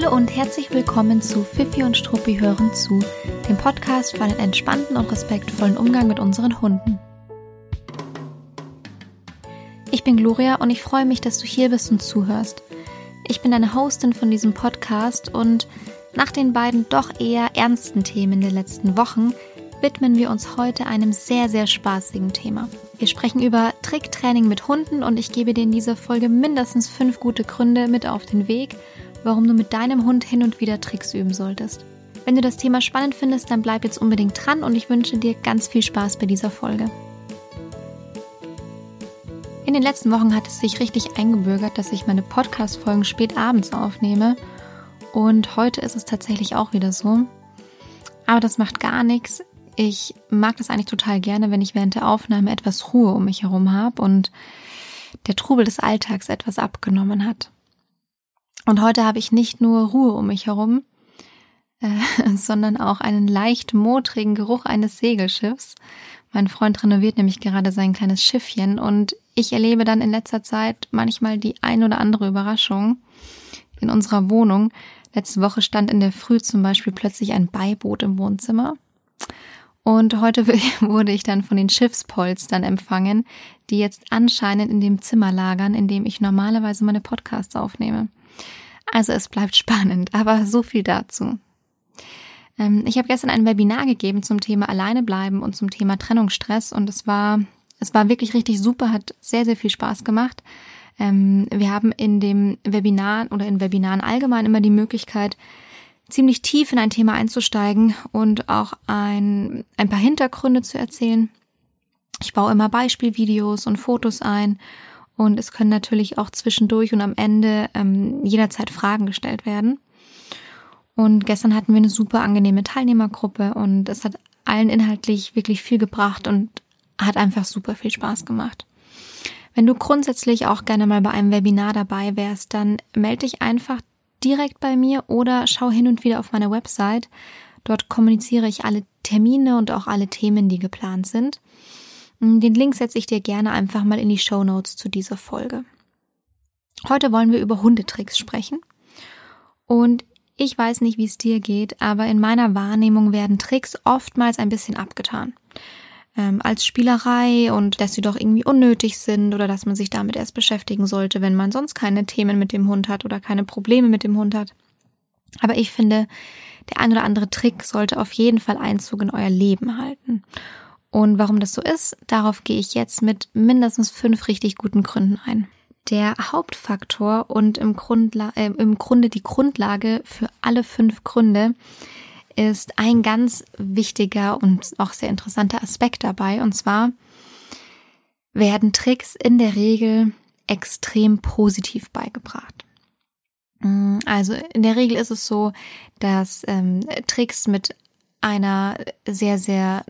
Hallo und herzlich willkommen zu Fifi und Struppi hören zu, dem Podcast für einen entspannten und respektvollen Umgang mit unseren Hunden. Ich bin Gloria und ich freue mich, dass du hier bist und zuhörst. Ich bin deine Hostin von diesem Podcast und nach den beiden doch eher ernsten Themen der letzten Wochen widmen wir uns heute einem sehr, sehr spaßigen Thema. Wir sprechen über Tricktraining mit Hunden und ich gebe dir in dieser Folge mindestens fünf gute Gründe mit auf den Weg, warum du mit deinem Hund hin und wieder Tricks üben solltest. Wenn du das Thema spannend findest, dann bleib jetzt unbedingt dran und ich wünsche dir ganz viel Spaß bei dieser Folge. In den letzten Wochen hat es sich richtig eingebürgert, dass ich meine Podcast-Folgen spät abends aufnehme. Und heute ist es tatsächlich auch wieder so. Aber das macht gar nichts. Ich mag das eigentlich total gerne, wenn ich während der Aufnahme etwas Ruhe um mich herum habe und der Trubel des Alltags etwas abgenommen hat. Und heute habe ich nicht nur Ruhe um mich herum, äh, sondern auch einen leicht motrigen Geruch eines Segelschiffs. Mein Freund renoviert nämlich gerade sein kleines Schiffchen und ich erlebe dann in letzter Zeit manchmal die ein oder andere Überraschung in unserer Wohnung. Letzte Woche stand in der Früh zum Beispiel plötzlich ein Beiboot im Wohnzimmer. Und heute wurde ich dann von den Schiffspolstern empfangen, die jetzt anscheinend in dem Zimmer lagern, in dem ich normalerweise meine Podcasts aufnehme. Also es bleibt spannend, aber so viel dazu. Ähm, ich habe gestern ein Webinar gegeben zum Thema Alleine bleiben und zum Thema Trennungsstress und es war, es war wirklich richtig super, hat sehr, sehr viel Spaß gemacht. Ähm, wir haben in dem Webinar oder in Webinaren allgemein immer die Möglichkeit, ziemlich tief in ein Thema einzusteigen und auch ein, ein paar Hintergründe zu erzählen. Ich baue immer Beispielvideos und Fotos ein und es können natürlich auch zwischendurch und am Ende ähm, jederzeit Fragen gestellt werden. Und gestern hatten wir eine super angenehme Teilnehmergruppe und es hat allen inhaltlich wirklich viel gebracht und hat einfach super viel Spaß gemacht. Wenn du grundsätzlich auch gerne mal bei einem Webinar dabei wärst, dann melde dich einfach direkt bei mir oder schau hin und wieder auf meiner Website. Dort kommuniziere ich alle Termine und auch alle Themen, die geplant sind. Den Link setze ich dir gerne einfach mal in die Show Notes zu dieser Folge. Heute wollen wir über Hundetricks sprechen. Und ich weiß nicht, wie es dir geht, aber in meiner Wahrnehmung werden Tricks oftmals ein bisschen abgetan ähm, als Spielerei und dass sie doch irgendwie unnötig sind oder dass man sich damit erst beschäftigen sollte, wenn man sonst keine Themen mit dem Hund hat oder keine Probleme mit dem Hund hat. Aber ich finde, der ein oder andere Trick sollte auf jeden Fall Einzug in euer Leben halten. Und warum das so ist, darauf gehe ich jetzt mit mindestens fünf richtig guten Gründen ein. Der Hauptfaktor und im, Grundla äh, im Grunde die Grundlage für alle fünf Gründe ist ein ganz wichtiger und auch sehr interessanter Aspekt dabei. Und zwar werden Tricks in der Regel extrem positiv beigebracht. Mm, also in der Regel ist es so, dass ähm, Tricks mit einer sehr, sehr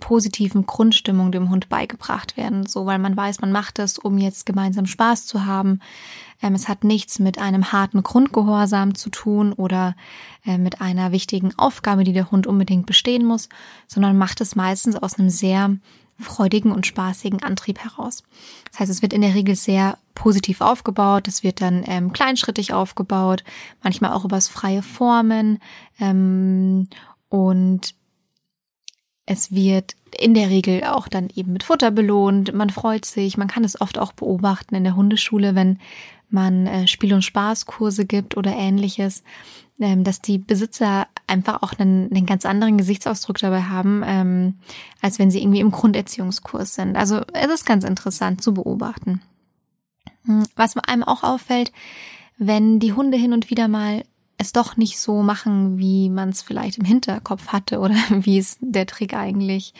positiven Grundstimmung dem Hund beigebracht werden. So, weil man weiß, man macht es, um jetzt gemeinsam Spaß zu haben. Ähm, es hat nichts mit einem harten Grundgehorsam zu tun oder äh, mit einer wichtigen Aufgabe, die der Hund unbedingt bestehen muss, sondern macht es meistens aus einem sehr freudigen und spaßigen Antrieb heraus. Das heißt, es wird in der Regel sehr positiv aufgebaut, es wird dann ähm, kleinschrittig aufgebaut, manchmal auch übers freie Formen ähm, und es wird in der Regel auch dann eben mit Futter belohnt. Man freut sich. Man kann es oft auch beobachten in der Hundeschule, wenn man äh, Spiel- und Spaßkurse gibt oder ähnliches, ähm, dass die Besitzer einfach auch einen, einen ganz anderen Gesichtsausdruck dabei haben, ähm, als wenn sie irgendwie im Grunderziehungskurs sind. Also es ist ganz interessant zu beobachten. Hm, was einem auch auffällt, wenn die Hunde hin und wieder mal es doch nicht so machen, wie man es vielleicht im Hinterkopf hatte oder wie es der Trick eigentlich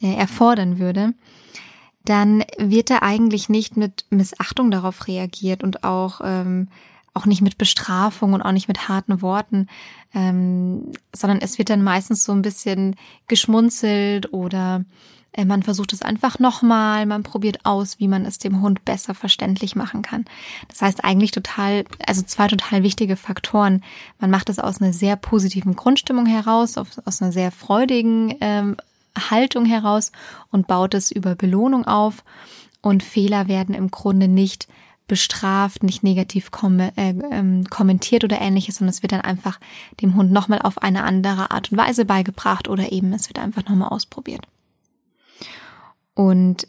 äh, erfordern würde, dann wird da eigentlich nicht mit Missachtung darauf reagiert und auch ähm, auch nicht mit Bestrafung und auch nicht mit harten Worten, ähm, sondern es wird dann meistens so ein bisschen geschmunzelt oder man versucht es einfach nochmal, man probiert aus, wie man es dem Hund besser verständlich machen kann. Das heißt eigentlich total, also zwei total wichtige Faktoren. Man macht es aus einer sehr positiven Grundstimmung heraus, aus einer sehr freudigen ähm, Haltung heraus und baut es über Belohnung auf. Und Fehler werden im Grunde nicht bestraft, nicht negativ kom äh, ähm, kommentiert oder ähnliches, sondern es wird dann einfach dem Hund nochmal auf eine andere Art und Weise beigebracht oder eben es wird einfach nochmal ausprobiert. Und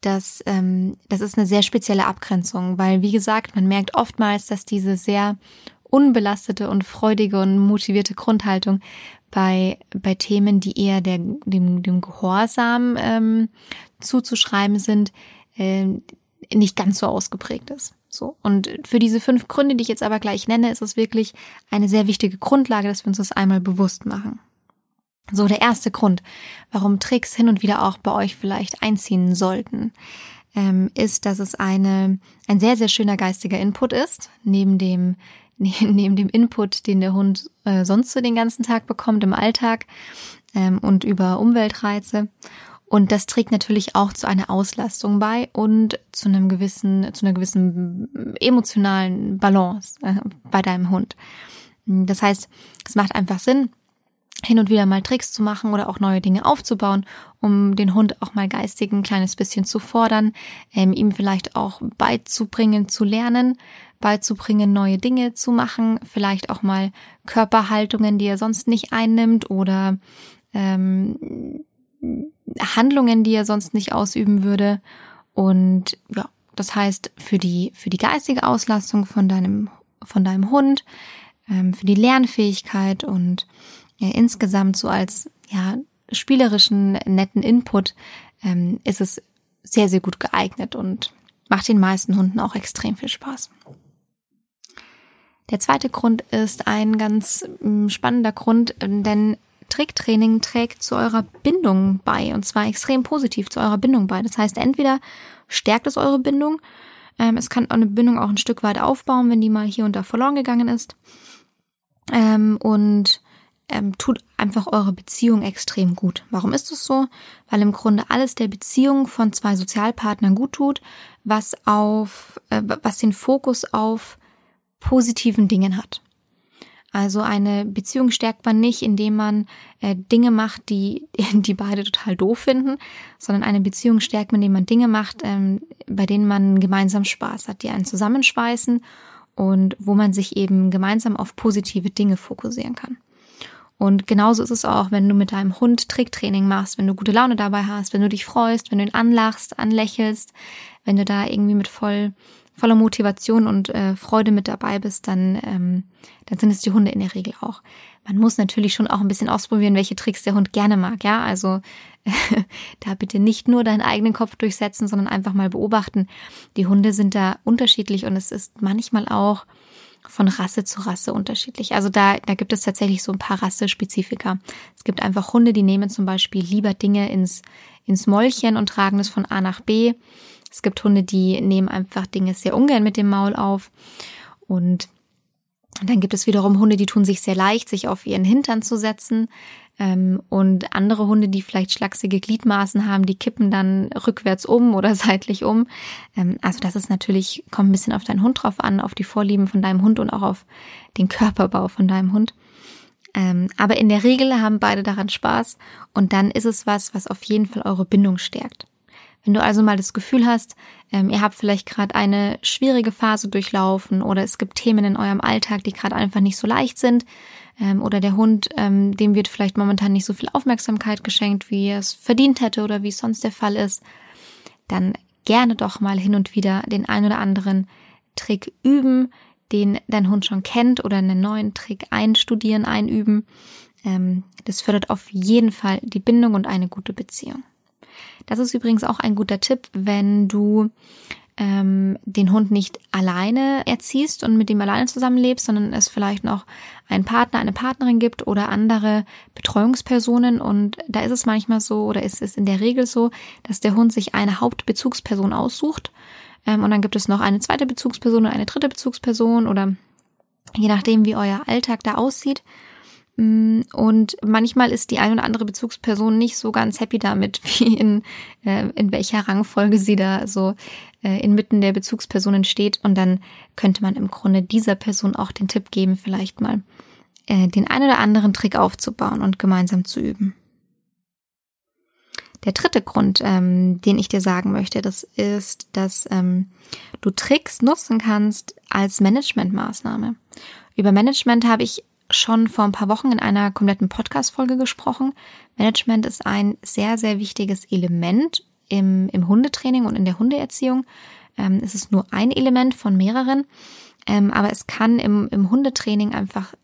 das, ähm, das ist eine sehr spezielle Abgrenzung, weil wie gesagt, man merkt oftmals, dass diese sehr unbelastete und freudige und motivierte Grundhaltung bei, bei Themen, die eher der, dem, dem Gehorsam ähm, zuzuschreiben sind, äh, nicht ganz so ausgeprägt ist. So. Und für diese fünf Gründe, die ich jetzt aber gleich nenne, ist es wirklich eine sehr wichtige Grundlage, dass wir uns das einmal bewusst machen. So, der erste Grund, warum Tricks hin und wieder auch bei euch vielleicht einziehen sollten, ähm, ist, dass es eine, ein sehr, sehr schöner geistiger Input ist, neben dem, neben dem Input, den der Hund äh, sonst so den ganzen Tag bekommt im Alltag ähm, und über Umweltreize. Und das trägt natürlich auch zu einer Auslastung bei und zu einem gewissen, zu einer gewissen emotionalen Balance äh, bei deinem Hund. Das heißt, es macht einfach Sinn, hin und wieder mal Tricks zu machen oder auch neue Dinge aufzubauen, um den Hund auch mal geistig ein kleines bisschen zu fordern, ähm, ihm vielleicht auch beizubringen, zu lernen, beizubringen, neue Dinge zu machen, vielleicht auch mal Körperhaltungen, die er sonst nicht einnimmt oder ähm, Handlungen, die er sonst nicht ausüben würde. Und ja, das heißt, für die, für die geistige Auslastung von deinem, von deinem Hund, ähm, für die Lernfähigkeit und ja, insgesamt so als, ja, spielerischen, netten Input, ähm, ist es sehr, sehr gut geeignet und macht den meisten Hunden auch extrem viel Spaß. Der zweite Grund ist ein ganz mm, spannender Grund, denn Tricktraining trägt zu eurer Bindung bei und zwar extrem positiv zu eurer Bindung bei. Das heißt, entweder stärkt es eure Bindung, ähm, es kann eine Bindung auch ein Stück weit aufbauen, wenn die mal hier und da verloren gegangen ist ähm, und ähm, tut einfach eure Beziehung extrem gut. Warum ist das so? Weil im Grunde alles der Beziehung von zwei Sozialpartnern gut tut, was auf, äh, was den Fokus auf positiven Dingen hat. Also eine Beziehung stärkt man nicht, indem man äh, Dinge macht, die, die beide total doof finden, sondern eine Beziehung stärkt man, indem man Dinge macht, ähm, bei denen man gemeinsam Spaß hat, die einen zusammenschweißen und wo man sich eben gemeinsam auf positive Dinge fokussieren kann. Und genauso ist es auch, wenn du mit deinem Hund Tricktraining machst, wenn du gute Laune dabei hast, wenn du dich freust, wenn du ihn anlachst, anlächelst, wenn du da irgendwie mit voll voller Motivation und äh, Freude mit dabei bist, dann, ähm, dann sind es die Hunde in der Regel auch. Man muss natürlich schon auch ein bisschen ausprobieren, welche Tricks der Hund gerne mag, ja. Also da bitte nicht nur deinen eigenen Kopf durchsetzen, sondern einfach mal beobachten. Die Hunde sind da unterschiedlich und es ist manchmal auch von Rasse zu Rasse unterschiedlich. Also da, da gibt es tatsächlich so ein paar Rassespezifika. Es gibt einfach Hunde, die nehmen zum Beispiel lieber Dinge ins, ins Mäulchen und tragen es von A nach B. Es gibt Hunde, die nehmen einfach Dinge sehr ungern mit dem Maul auf. Und dann gibt es wiederum Hunde, die tun sich sehr leicht, sich auf ihren Hintern zu setzen. Ähm, und andere Hunde, die vielleicht schlachsige Gliedmaßen haben, die kippen dann rückwärts um oder seitlich um. Ähm, also das ist natürlich, kommt ein bisschen auf deinen Hund drauf an, auf die Vorlieben von deinem Hund und auch auf den Körperbau von deinem Hund. Ähm, aber in der Regel haben beide daran Spaß und dann ist es was, was auf jeden Fall eure Bindung stärkt. Wenn du also mal das Gefühl hast, ähm, ihr habt vielleicht gerade eine schwierige Phase durchlaufen oder es gibt Themen in eurem Alltag, die gerade einfach nicht so leicht sind, ähm, oder der Hund, ähm, dem wird vielleicht momentan nicht so viel Aufmerksamkeit geschenkt, wie er es verdient hätte oder wie es sonst der Fall ist, dann gerne doch mal hin und wieder den ein oder anderen Trick üben, den dein Hund schon kennt oder einen neuen Trick einstudieren, einüben. Ähm, das fördert auf jeden Fall die Bindung und eine gute Beziehung. Das ist übrigens auch ein guter Tipp, wenn du ähm, den Hund nicht alleine erziehst und mit ihm alleine zusammenlebst, sondern es vielleicht noch einen Partner, eine Partnerin gibt oder andere Betreuungspersonen. Und da ist es manchmal so oder ist es in der Regel so, dass der Hund sich eine Hauptbezugsperson aussucht. Ähm, und dann gibt es noch eine zweite Bezugsperson oder eine dritte Bezugsperson oder je nachdem, wie euer Alltag da aussieht. Mm, und manchmal ist die ein oder andere Bezugsperson nicht so ganz happy damit, wie in, äh, in welcher Rangfolge sie da so äh, inmitten der Bezugspersonen steht. Und dann könnte man im Grunde dieser Person auch den Tipp geben, vielleicht mal äh, den ein oder anderen Trick aufzubauen und gemeinsam zu üben. Der dritte Grund, ähm, den ich dir sagen möchte, das ist, dass ähm, du Tricks nutzen kannst als Managementmaßnahme. Über Management habe ich schon vor ein paar Wochen in einer kompletten Podcast-Folge gesprochen. Management ist ein sehr, sehr wichtiges Element im, im Hundetraining und in der Hundeerziehung. Ähm, es ist nur ein Element von mehreren, ähm, aber es kann im, im Hundetraining einfach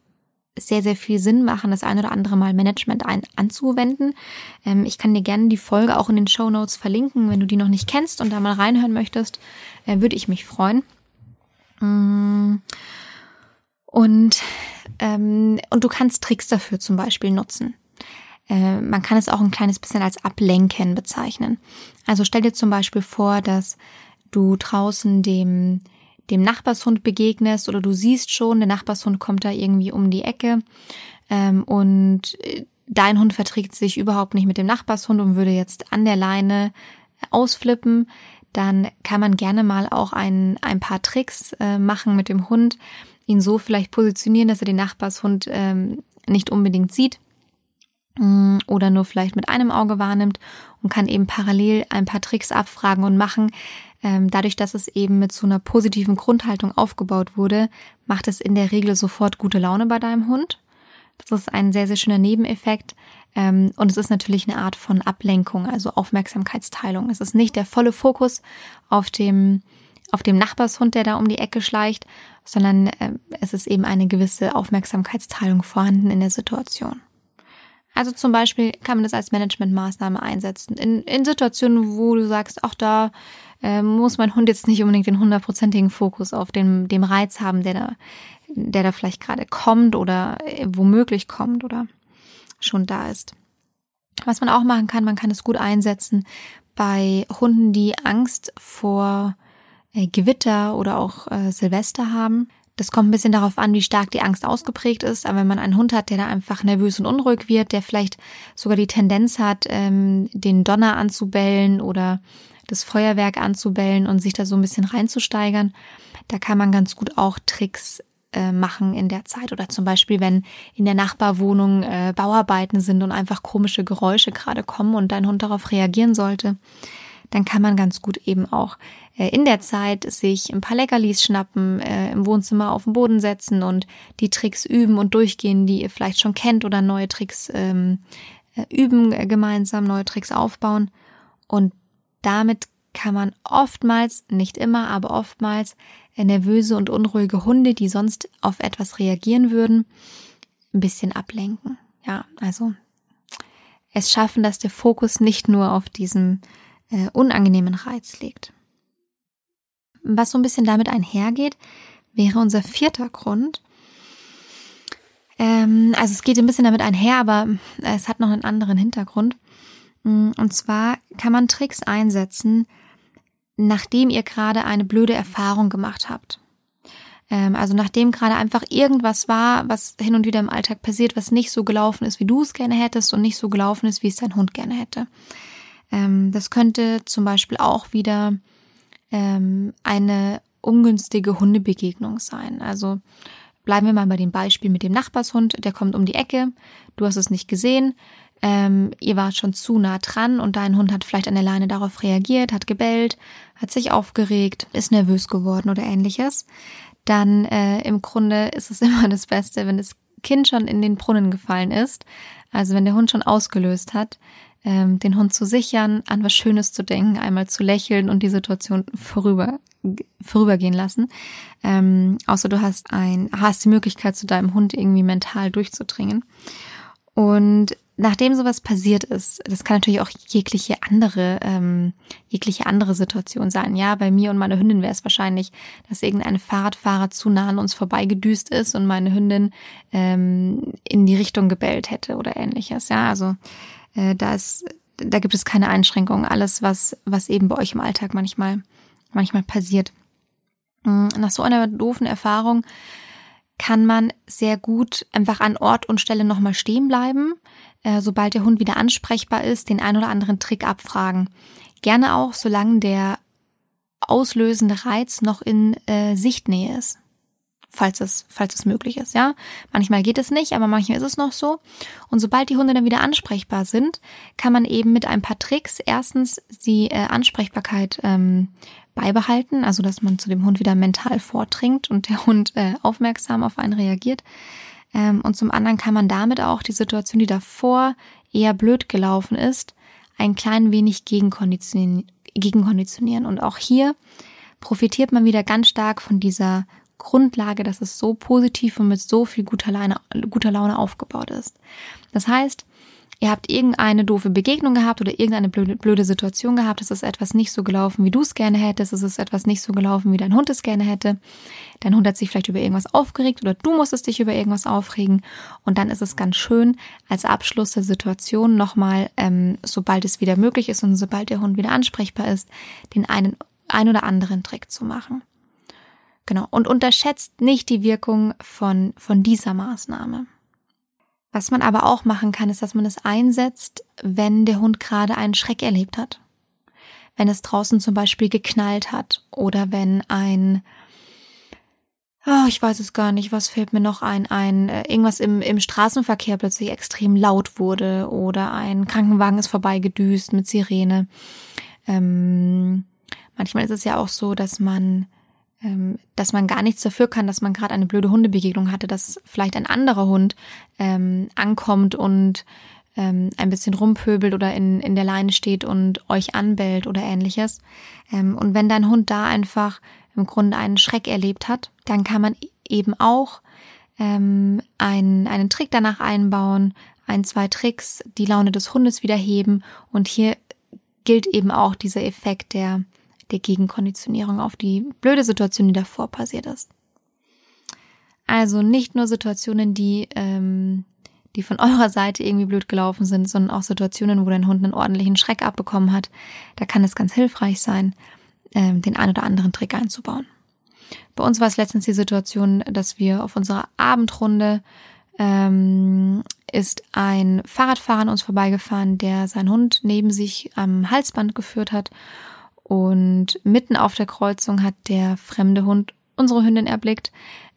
sehr, sehr viel Sinn machen, das ein oder andere Mal Management ein, anzuwenden. Ähm, ich kann dir gerne die Folge auch in den Show Notes verlinken. Wenn du die noch nicht kennst und da mal reinhören möchtest, äh, würde ich mich freuen. Mm. Und, ähm, und du kannst Tricks dafür zum Beispiel nutzen. Äh, man kann es auch ein kleines bisschen als Ablenken bezeichnen. Also stell dir zum Beispiel vor, dass du draußen dem dem Nachbarshund begegnest oder du siehst schon, der Nachbarshund kommt da irgendwie um die Ecke ähm, und äh, dein Hund verträgt sich überhaupt nicht mit dem Nachbarshund und würde jetzt an der Leine ausflippen, dann kann man gerne mal auch ein, ein paar Tricks äh, machen mit dem Hund, ihn so vielleicht positionieren, dass er den Nachbarshund ähm, nicht unbedingt sieht mm, oder nur vielleicht mit einem Auge wahrnimmt und kann eben parallel ein paar Tricks abfragen und machen, ähm, dadurch, dass es eben mit so einer positiven Grundhaltung aufgebaut wurde, macht es in der Regel sofort gute Laune bei deinem Hund. Das ist ein sehr, sehr schöner Nebeneffekt. Ähm, und es ist natürlich eine Art von Ablenkung, also Aufmerksamkeitsteilung. Es ist nicht der volle Fokus auf dem, auf dem Nachbarshund, der da um die Ecke schleicht, sondern äh, es ist eben eine gewisse Aufmerksamkeitsteilung vorhanden in der Situation. Also zum Beispiel kann man das als Managementmaßnahme einsetzen. In, in Situationen, wo du sagst, ach, da äh, muss mein Hund jetzt nicht unbedingt den hundertprozentigen Fokus auf dem, dem Reiz haben, der da, der da vielleicht gerade kommt oder äh, womöglich kommt oder schon da ist. Was man auch machen kann, man kann es gut einsetzen bei Hunden, die Angst vor Gewitter oder auch äh, Silvester haben. Das kommt ein bisschen darauf an, wie stark die Angst ausgeprägt ist. Aber wenn man einen Hund hat, der da einfach nervös und unruhig wird, der vielleicht sogar die Tendenz hat, ähm, den Donner anzubellen oder das Feuerwerk anzubellen und sich da so ein bisschen reinzusteigern, da kann man ganz gut auch Tricks äh, machen in der Zeit. Oder zum Beispiel, wenn in der Nachbarwohnung äh, Bauarbeiten sind und einfach komische Geräusche gerade kommen und dein Hund darauf reagieren sollte, dann kann man ganz gut eben auch äh, in der Zeit sich ein paar Leckerlis schnappen, äh, im Wohnzimmer auf den Boden setzen und die Tricks üben und durchgehen, die ihr vielleicht schon kennt oder neue Tricks ähm, äh, üben, äh, gemeinsam neue Tricks aufbauen. Und damit kann man oftmals, nicht immer, aber oftmals äh, nervöse und unruhige Hunde, die sonst auf etwas reagieren würden, ein bisschen ablenken. Ja, also es schaffen, dass der Fokus nicht nur auf diesem äh, unangenehmen Reiz liegt. Was so ein bisschen damit einhergeht, wäre unser vierter Grund. Ähm, also es geht ein bisschen damit einher, aber es hat noch einen anderen Hintergrund. Mm, und zwar kann man Tricks einsetzen, nachdem ihr gerade eine blöde Erfahrung gemacht habt. Ähm, also nachdem gerade einfach irgendwas war, was hin und wieder im Alltag passiert, was nicht so gelaufen ist, wie du es gerne hättest und nicht so gelaufen ist, wie es dein Hund gerne hätte. Ähm, das könnte zum Beispiel auch wieder ähm, eine ungünstige Hundebegegnung sein. Also bleiben wir mal bei dem Beispiel mit dem Nachbarshund, der kommt um die Ecke, du hast es nicht gesehen, ähm, ihr wart schon zu nah dran und dein Hund hat vielleicht an der Leine darauf reagiert, hat gebellt, hat sich aufgeregt, ist nervös geworden oder ähnliches, dann äh, im Grunde ist es immer das Beste, wenn das Kind schon in den Brunnen gefallen ist, also wenn der Hund schon ausgelöst hat, ähm, den Hund zu sichern, an was Schönes zu denken, einmal zu lächeln und die Situation vorüber vorübergehen lassen. Ähm, außer du hast ein, hast die Möglichkeit, zu deinem Hund irgendwie mental durchzudringen. Und nachdem sowas passiert ist, das kann natürlich auch jegliche andere, ähm, jegliche andere Situation sein. Ja, bei mir und meiner Hündin wäre es wahrscheinlich, dass irgendein Fahrradfahrer zu nah an uns vorbeigedüst ist und meine Hündin ähm, in die Richtung gebellt hätte oder ähnliches. Ja, also äh, da ist, da gibt es keine Einschränkungen. Alles, was, was eben bei euch im Alltag manchmal, manchmal passiert. Mm, nach so einer doofen Erfahrung kann man sehr gut einfach an Ort und Stelle nochmal stehen bleiben, äh, sobald der Hund wieder ansprechbar ist, den ein oder anderen Trick abfragen. Gerne auch, solange der auslösende Reiz noch in äh, Sichtnähe ist. Falls es, falls es möglich ist, ja. Manchmal geht es nicht, aber manchmal ist es noch so. Und sobald die Hunde dann wieder ansprechbar sind, kann man eben mit ein paar Tricks erstens die äh, Ansprechbarkeit ähm, beibehalten, also dass man zu dem Hund wieder mental vordringt und der Hund äh, aufmerksam auf einen reagiert. Ähm, und zum anderen kann man damit auch die Situation, die davor eher blöd gelaufen ist, ein klein wenig gegenkonditionieren. gegenkonditionieren. Und auch hier profitiert man wieder ganz stark von dieser Grundlage, dass es so positiv und mit so viel guter Laune, guter Laune aufgebaut ist. Das heißt, ihr habt irgendeine doofe Begegnung gehabt oder irgendeine blöde, blöde Situation gehabt, es ist etwas nicht so gelaufen, wie du es gerne hättest, es ist etwas nicht so gelaufen, wie dein Hund es gerne hätte. Dein Hund hat sich vielleicht über irgendwas aufgeregt oder du musstest dich über irgendwas aufregen und dann ist es ganz schön, als Abschluss der Situation nochmal, ähm, sobald es wieder möglich ist und sobald der Hund wieder ansprechbar ist, den einen ein oder anderen Trick zu machen. Genau. Und unterschätzt nicht die Wirkung von, von dieser Maßnahme. Was man aber auch machen kann, ist, dass man es einsetzt, wenn der Hund gerade einen Schreck erlebt hat. Wenn es draußen zum Beispiel geknallt hat oder wenn ein, oh, ich weiß es gar nicht, was fällt mir noch ein, ein, äh, irgendwas im, im Straßenverkehr plötzlich extrem laut wurde oder ein Krankenwagen ist vorbeigedüst mit Sirene. Ähm, manchmal ist es ja auch so, dass man dass man gar nichts dafür kann, dass man gerade eine blöde Hundebegegnung hatte, dass vielleicht ein anderer Hund ähm, ankommt und ähm, ein bisschen rumpöbelt oder in, in der Leine steht und euch anbellt oder ähnliches. Ähm, und wenn dein Hund da einfach im Grunde einen Schreck erlebt hat, dann kann man eben auch ähm, einen, einen Trick danach einbauen, ein, zwei Tricks, die Laune des Hundes wieder heben. Und hier gilt eben auch dieser Effekt der der Gegenkonditionierung auf die blöde Situation, die davor passiert ist. Also nicht nur Situationen, die, ähm, die von eurer Seite irgendwie blöd gelaufen sind, sondern auch Situationen, wo dein Hund einen ordentlichen Schreck abbekommen hat. Da kann es ganz hilfreich sein, ähm, den ein oder anderen Trick einzubauen. Bei uns war es letztens die Situation, dass wir auf unserer Abendrunde ähm, ist ein Fahrradfahrer an uns vorbeigefahren, der seinen Hund neben sich am Halsband geführt hat und mitten auf der Kreuzung hat der fremde Hund unsere Hündin erblickt,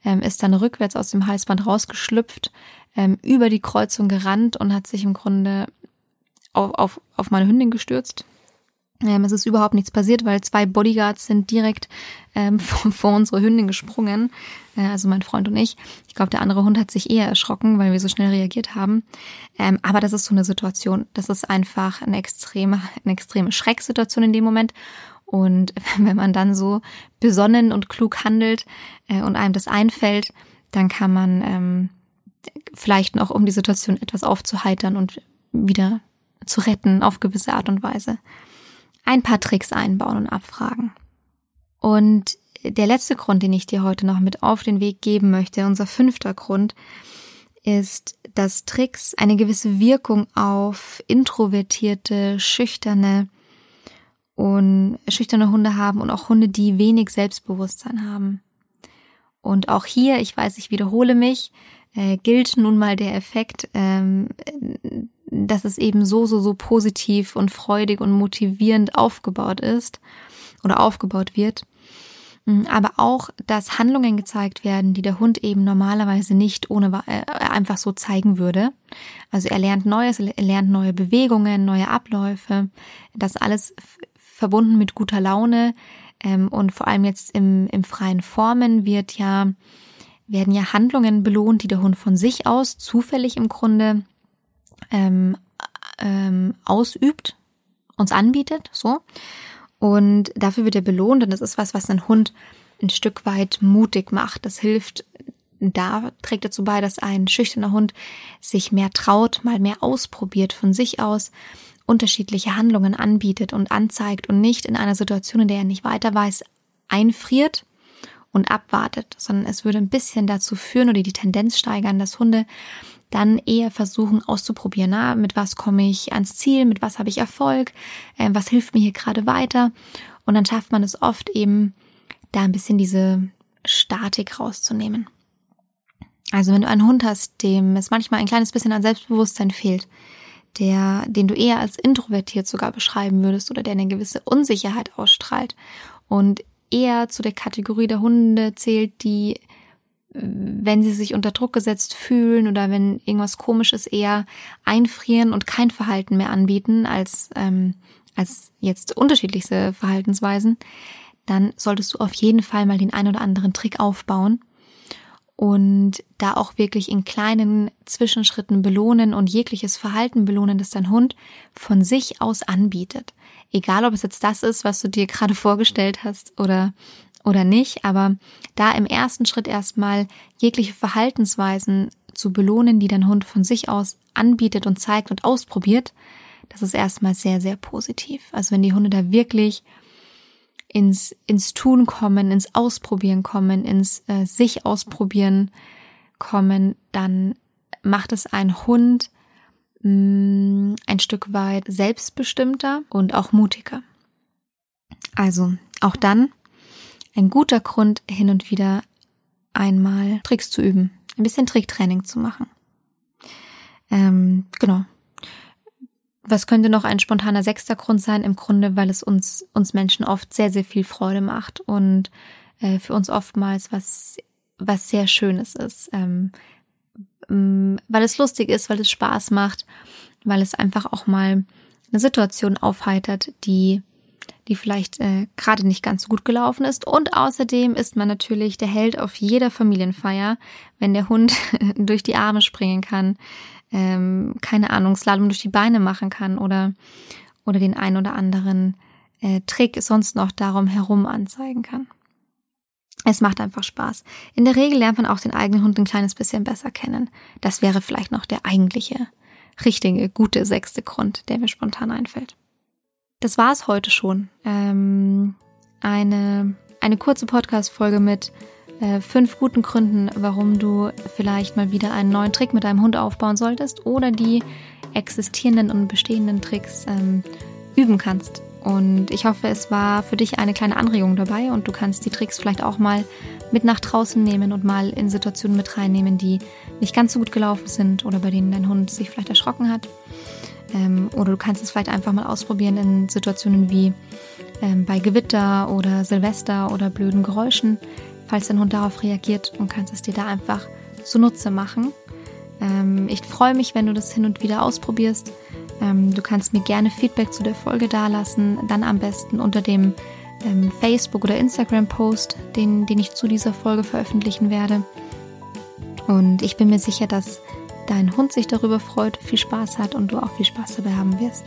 ähm, ist dann rückwärts aus dem Halsband rausgeschlüpft, ähm, über die Kreuzung gerannt und hat sich im Grunde auf, auf, auf meine Hündin gestürzt. Ähm, es ist überhaupt nichts passiert, weil zwei Bodyguards sind direkt ähm, vor, vor unsere Hündin gesprungen, äh, also mein Freund und ich. Ich glaube, der andere Hund hat sich eher erschrocken, weil wir so schnell reagiert haben. Ähm, aber das ist so eine Situation. Das ist einfach eine extreme, eine extreme Schrecksituation in dem Moment. Und wenn man dann so besonnen und klug handelt äh, und einem das einfällt, dann kann man ähm, vielleicht noch, um die Situation etwas aufzuheitern und wieder zu retten auf gewisse Art und Weise ein paar Tricks einbauen und abfragen. Und der letzte Grund, den ich dir heute noch mit auf den Weg geben möchte, unser fünfter Grund, ist, dass Tricks eine gewisse Wirkung auf introvertierte, schüchterne und schüchterne Hunde haben und auch Hunde, die wenig Selbstbewusstsein haben. Und auch hier, ich weiß, ich wiederhole mich, äh, gilt nun mal der Effekt, ähm, dass es eben so, so, so positiv und freudig und motivierend aufgebaut ist oder aufgebaut wird. Mm, aber auch, dass Handlungen gezeigt werden, die der Hund eben normalerweise nicht ohne äh, einfach so zeigen würde. Also er lernt Neues, er lernt neue Bewegungen, neue Abläufe. Das alles verbunden mit guter Laune. Ähm, und vor allem jetzt im, im freien Formen wird ja, werden ja Handlungen belohnt, die der Hund von sich aus zufällig im Grunde ähm, ähm, ausübt, uns anbietet, so. Und dafür wird er belohnt und das ist was, was ein Hund ein Stück weit mutig macht. Das hilft, da trägt dazu bei, dass ein schüchterner Hund sich mehr traut, mal mehr ausprobiert von sich aus, unterschiedliche Handlungen anbietet und anzeigt und nicht in einer Situation, in der er nicht weiter weiß, einfriert und abwartet, sondern es würde ein bisschen dazu führen oder die Tendenz steigern, dass Hunde dann eher versuchen auszuprobieren, na, mit was komme ich ans Ziel, mit was habe ich Erfolg, äh, was hilft mir hier gerade weiter. Und dann schafft man es oft eben, da ein bisschen diese Statik rauszunehmen. Also wenn du einen Hund hast, dem es manchmal ein kleines bisschen an Selbstbewusstsein fehlt, der, den du eher als introvertiert sogar beschreiben würdest oder der eine gewisse Unsicherheit ausstrahlt und eher zu der Kategorie der Hunde zählt, die wenn sie sich unter Druck gesetzt fühlen oder wenn irgendwas komisch ist, eher einfrieren und kein Verhalten mehr anbieten als, ähm, als jetzt unterschiedlichste Verhaltensweisen, dann solltest du auf jeden Fall mal den ein oder anderen Trick aufbauen und da auch wirklich in kleinen Zwischenschritten belohnen und jegliches Verhalten belohnen, das dein Hund von sich aus anbietet. Egal, ob es jetzt das ist, was du dir gerade vorgestellt hast oder oder nicht, aber da im ersten Schritt erstmal jegliche Verhaltensweisen zu belohnen, die dein Hund von sich aus anbietet und zeigt und ausprobiert, das ist erstmal sehr, sehr positiv. Also wenn die Hunde da wirklich ins, ins Tun kommen, ins Ausprobieren kommen, ins äh, sich ausprobieren kommen, dann macht es ein Hund mh, mm, ein Stück weit selbstbestimmter und auch mutiger. Also auch dann ein guter Grund, hin und wieder einmal Tricks zu üben, ein bisschen Tricktraining zu machen. Ähm, genau. Was könnte noch ein spontaner sechster Grund sein? Im Grunde, weil es uns, uns Menschen oft sehr, sehr viel Freude macht und äh, für uns oftmals was, was sehr Schönes ist. Ähm, weil es lustig ist, weil es Spaß macht, weil es einfach auch mal eine Situation aufheitert, die die vielleicht äh, gerade nicht ganz so gut gelaufen ist. Und außerdem ist man natürlich der Held auf jeder Familienfeier, wenn der Hund durch die Arme springen kann, ähm, keine Ahnung, Slalom durch die Beine machen kann oder, oder den ein oder anderen äh, Trick sonst noch darum herum anzeigen kann. Es macht einfach Spaß. In der Regel lernt man auch den eigenen Hund ein kleines bisschen besser kennen. Das wäre vielleicht noch der eigentliche, richtige, gute sechste Grund, der mir spontan einfällt. Das war es heute schon. Ähm, eine, eine kurze Podcast-Folge mit äh, fünf guten Gründen, warum du vielleicht mal wieder einen neuen Trick mit deinem Hund aufbauen solltest oder die existierenden und bestehenden Tricks ähm, üben kannst. Und ich hoffe, es war für dich eine kleine Anregung dabei und du kannst die Tricks vielleicht auch mal mit nach draußen nehmen und mal in Situationen mit reinnehmen, die nicht ganz so gut gelaufen sind oder bei denen dein Hund sich vielleicht erschrocken hat. Ähm, oder du kannst es vielleicht einfach mal ausprobieren in Situationen wie ähm, bei Gewitter oder Silvester oder blöden Geräuschen, falls dein Hund darauf reagiert und kannst es dir da einfach zunutze machen. Ähm, ich freue mich, wenn du das hin und wieder ausprobierst. Ähm, du kannst mir gerne Feedback zu der Folge dalassen, dann am besten unter dem ähm, Facebook- oder Instagram-Post, den, den ich zu dieser Folge veröffentlichen werde. Und ich bin mir sicher, dass dein Hund sich darüber freut, viel Spaß hat und du auch viel Spaß dabei haben wirst.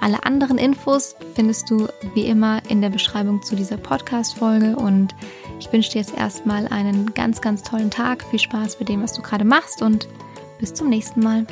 Alle anderen Infos findest du wie immer in der Beschreibung zu dieser Podcast-Folge und ich wünsche dir jetzt erstmal einen ganz, ganz tollen Tag. Viel Spaß bei dem, was du gerade machst und bis zum nächsten Mal.